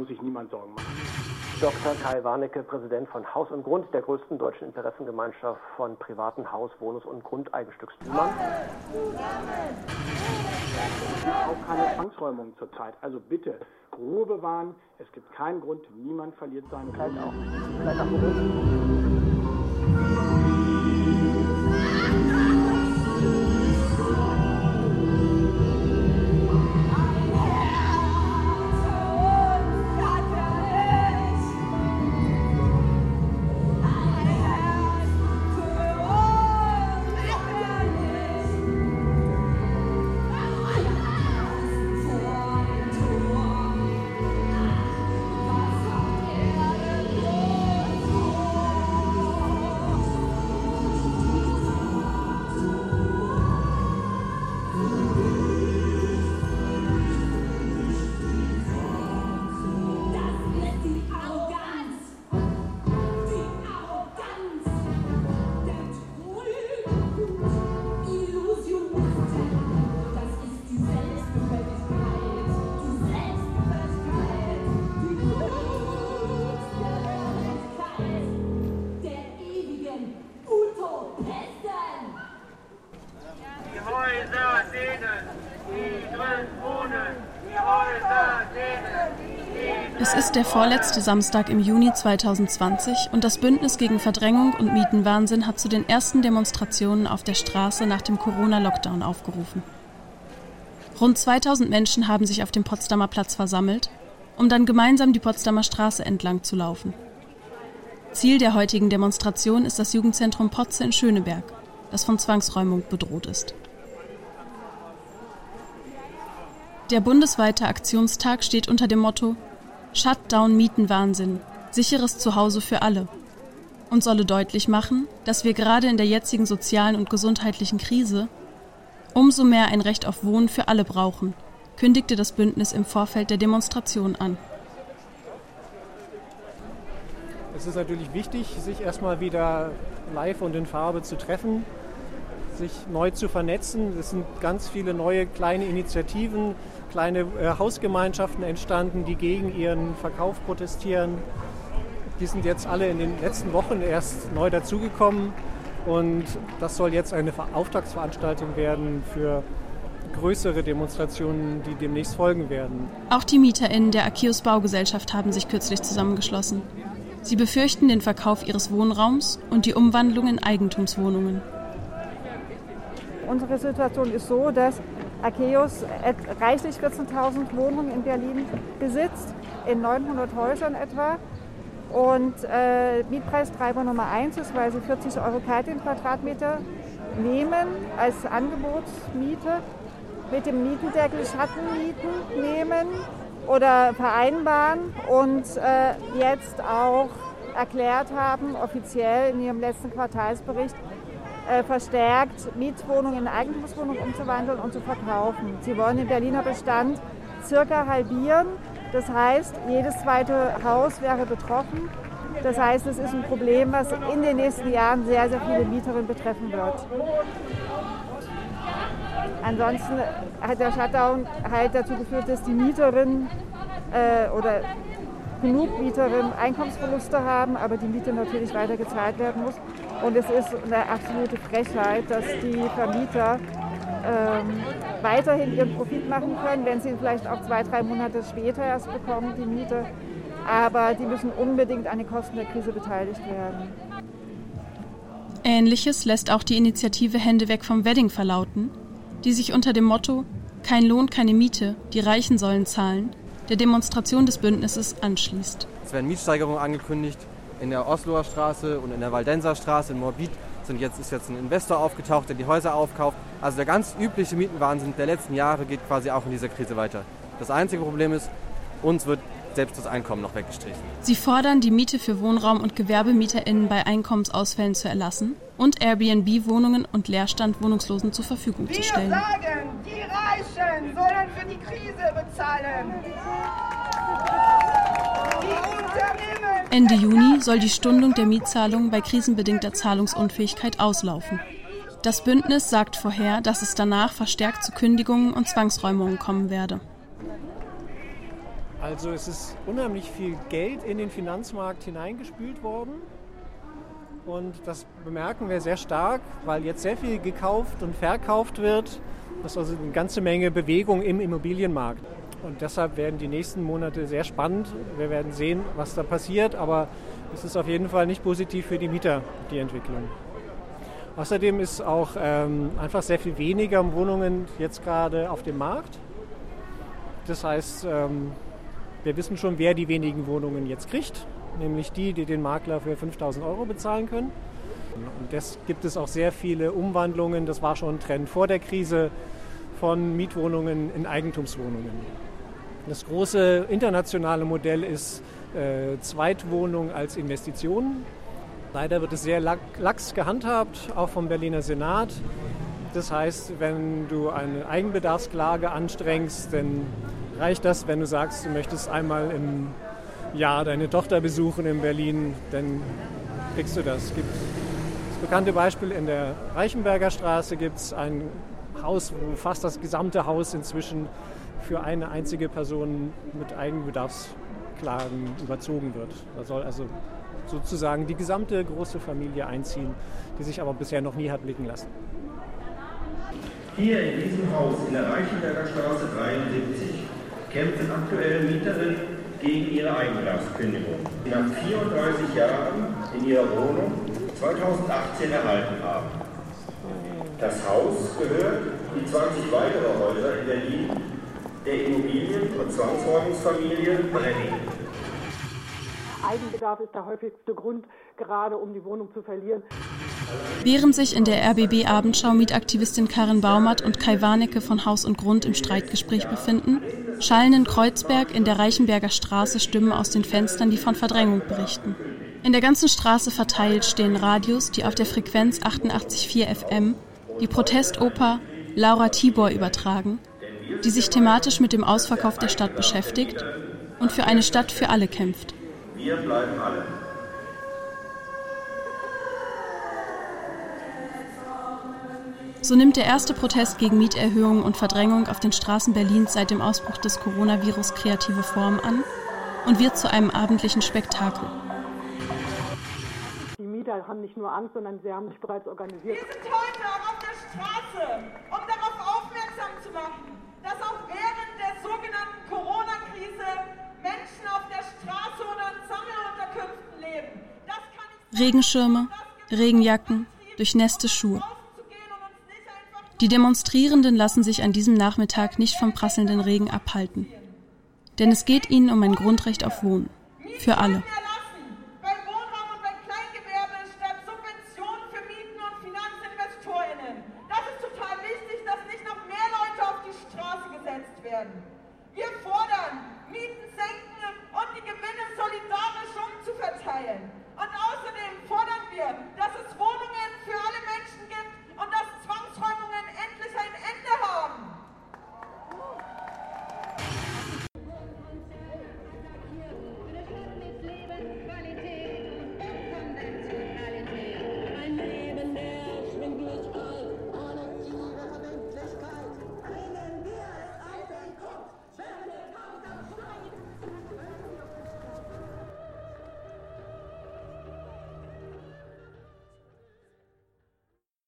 muss sich niemand Sorgen machen. Dr. Kai Warnecke, Präsident von Haus und Grund, der größten deutschen Interessengemeinschaft von privaten Haus-, Wohnungs- und Grundeigenstücksbühlern. Es gibt auch keine Zwangsräumung zurzeit. Also bitte Ruhe bewahren. Es gibt keinen Grund. Niemand verliert seine Wohnung. auch, vielleicht auch ist der vorletzte Samstag im Juni 2020 und das Bündnis gegen Verdrängung und Mietenwahnsinn hat zu den ersten Demonstrationen auf der Straße nach dem Corona-Lockdown aufgerufen. Rund 2000 Menschen haben sich auf dem Potsdamer Platz versammelt, um dann gemeinsam die Potsdamer Straße entlang zu laufen. Ziel der heutigen Demonstration ist das Jugendzentrum Potze in Schöneberg, das von Zwangsräumung bedroht ist. Der bundesweite Aktionstag steht unter dem Motto Shutdown Mietenwahnsinn, sicheres Zuhause für alle. Und solle deutlich machen, dass wir gerade in der jetzigen sozialen und gesundheitlichen Krise umso mehr ein Recht auf Wohnen für alle brauchen, kündigte das Bündnis im Vorfeld der Demonstration an. Es ist natürlich wichtig, sich erstmal wieder live und in Farbe zu treffen, sich neu zu vernetzen. Es sind ganz viele neue kleine Initiativen, kleine äh, Hausgemeinschaften entstanden, die gegen ihren Verkauf protestieren. Die sind jetzt alle in den letzten Wochen erst neu dazugekommen und das soll jetzt eine Ver- Auftragsveranstaltung werden für größere Demonstrationen, die demnächst folgen werden. Auch die MieterInnen der Akios Baugesellschaft haben sich kürzlich zusammengeschlossen. Sie befürchten den Verkauf ihres Wohnraums und die Umwandlung in Eigentumswohnungen. Unsere Situation ist so, dass Akeos reichlich 14.000 Wohnungen in Berlin besitzt, in 900 Häusern etwa. Und äh, Mietpreistreiber Nummer 1 ist, weil sie 40 Euro kalt den Quadratmeter nehmen als Angebotsmiete, mit dem Mietendeckel Schattenmieten nehmen oder vereinbaren und äh, jetzt auch erklärt haben, offiziell in ihrem letzten Quartalsbericht, äh, verstärkt Mietwohnungen in Eigentumswohnungen umzuwandeln und zu verkaufen. Sie wollen den Berliner Bestand circa halbieren. Das heißt, jedes zweite Haus wäre betroffen. Das heißt, es ist ein Problem, was in den nächsten Jahren sehr, sehr viele Mieterinnen betreffen wird. Ansonsten hat der Shutdown halt dazu geführt, dass die Mieterinnen äh, oder genug Mieterinnen Einkommensverluste haben, aber die Miete natürlich weiter gezahlt werden muss. Und es ist eine absolute Frechheit, dass die Vermieter ähm, weiterhin ihren Profit machen können, wenn sie vielleicht auch zwei, drei Monate später erst bekommen, die Miete. Aber die müssen unbedingt an den Kosten der Krise beteiligt werden. Ähnliches lässt auch die Initiative Hände weg vom Wedding verlauten, die sich unter dem Motto Kein Lohn, keine Miete, die Reichen sollen zahlen, der Demonstration des Bündnisses anschließt. Es werden Mietsteigerungen angekündigt in der Osloer Straße und in der Waldenser Straße in Moabit. Sind jetzt, ist jetzt ein Investor aufgetaucht, der die Häuser aufkauft. Also der ganz übliche Mietenwahnsinn der letzten Jahre geht quasi auch in dieser Krise weiter. Das einzige Problem ist, uns wird selbst das Einkommen noch weggestrichen. Sie fordern, die Miete für Wohnraum- und GewerbemieterInnen bei Einkommensausfällen zu erlassen und Airbnb-Wohnungen und Leerstand Wohnungslosen zur Verfügung zu Wir stellen. sagen, die Reichen sollen für die Krise bezahlen. Die Ende Juni soll die Stundung der Mietzahlung bei krisenbedingter Zahlungsunfähigkeit auslaufen. Das Bündnis sagt vorher, dass es danach verstärkt zu Kündigungen und Zwangsräumungen kommen werde. Also es ist unheimlich viel Geld in den Finanzmarkt hineingespült worden. Und das bemerken wir sehr stark, weil jetzt sehr viel gekauft und verkauft wird. Das ist also eine ganze Menge Bewegung im Immobilienmarkt. Und deshalb werden die nächsten Monate sehr spannend. Wir werden sehen, was da passiert. Aber es ist auf jeden Fall nicht positiv für die Mieter, die Entwicklung. Außerdem ist auch ähm, einfach sehr viel weniger Wohnungen jetzt gerade auf dem Markt. Das heißt, ähm, wir wissen schon, wer die wenigen Wohnungen jetzt kriegt, nämlich die, die den Makler für 5000 Euro bezahlen können. Und das gibt es auch sehr viele Umwandlungen, das war schon ein Trend vor der Krise, von Mietwohnungen in Eigentumswohnungen. Das große internationale Modell ist äh, Zweitwohnung als Investition. Leider wird es sehr lax gehandhabt, auch vom Berliner Senat. Das heißt, wenn du eine Eigenbedarfsklage anstrengst, dann reicht das, wenn du sagst, du möchtest einmal im Jahr deine Tochter besuchen in Berlin, dann kriegst du das. Gibt das bekannte Beispiel in der Reichenberger Straße gibt es ein Haus, wo fast das gesamte Haus inzwischen für eine einzige Person mit Eigenbedarfsklagen überzogen wird. Da soll also sozusagen die gesamte große Familie einziehen, die sich aber bisher noch nie hat blicken lassen. Hier in diesem Haus in der Reichenberger Straße 73 kämpfen aktuell Mieterinnen gegen ihre Eigenbedarfskündigung, die nach 34 Jahren in ihrer Wohnung 2018 erhalten haben. Das Haus gehört, wie 20 weitere Häuser in Berlin, der Immobilien- und Zwangsräumungsfamilie Brenning. Eigenbedarf ist der häufigste Grund, gerade um die Wohnung zu verlieren. Während sich in der RBB-Abendschau Mietaktivistin Karin Baumert und Kai Warnecke von Haus und Grund im Streitgespräch befinden, schallen in Kreuzberg in der Reichenberger Straße Stimmen aus den Fenstern, die von Verdrängung berichten. In der ganzen Straße verteilt stehen Radios, die auf der Frequenz 88,4 FM die Protestoper Laura Tibor übertragen, die sich thematisch mit dem Ausverkauf der Stadt beschäftigt und für eine Stadt für alle kämpft. Wir bleiben alle. So nimmt der erste Protest gegen Mieterhöhung und Verdrängung auf den Straßen Berlins seit dem Ausbruch des Coronavirus kreative Form an und wird zu einem abendlichen Spektakel. Die Mieter haben nicht nur Angst, sondern sie haben sich bereits organisiert. Wir sind heute auf der Straße, um darauf aufmerksam zu machen, dass auch während der sogenannten Corona-Krise Menschen auf der Straße oder in Sammelunterkünften leben. Regenschirme, Regenjacken, durchnässte Schuhe. Die Demonstrierenden lassen sich an diesem Nachmittag nicht vom prasselnden Regen abhalten. Denn es geht ihnen um ein Grundrecht auf Wohnen. Für alle.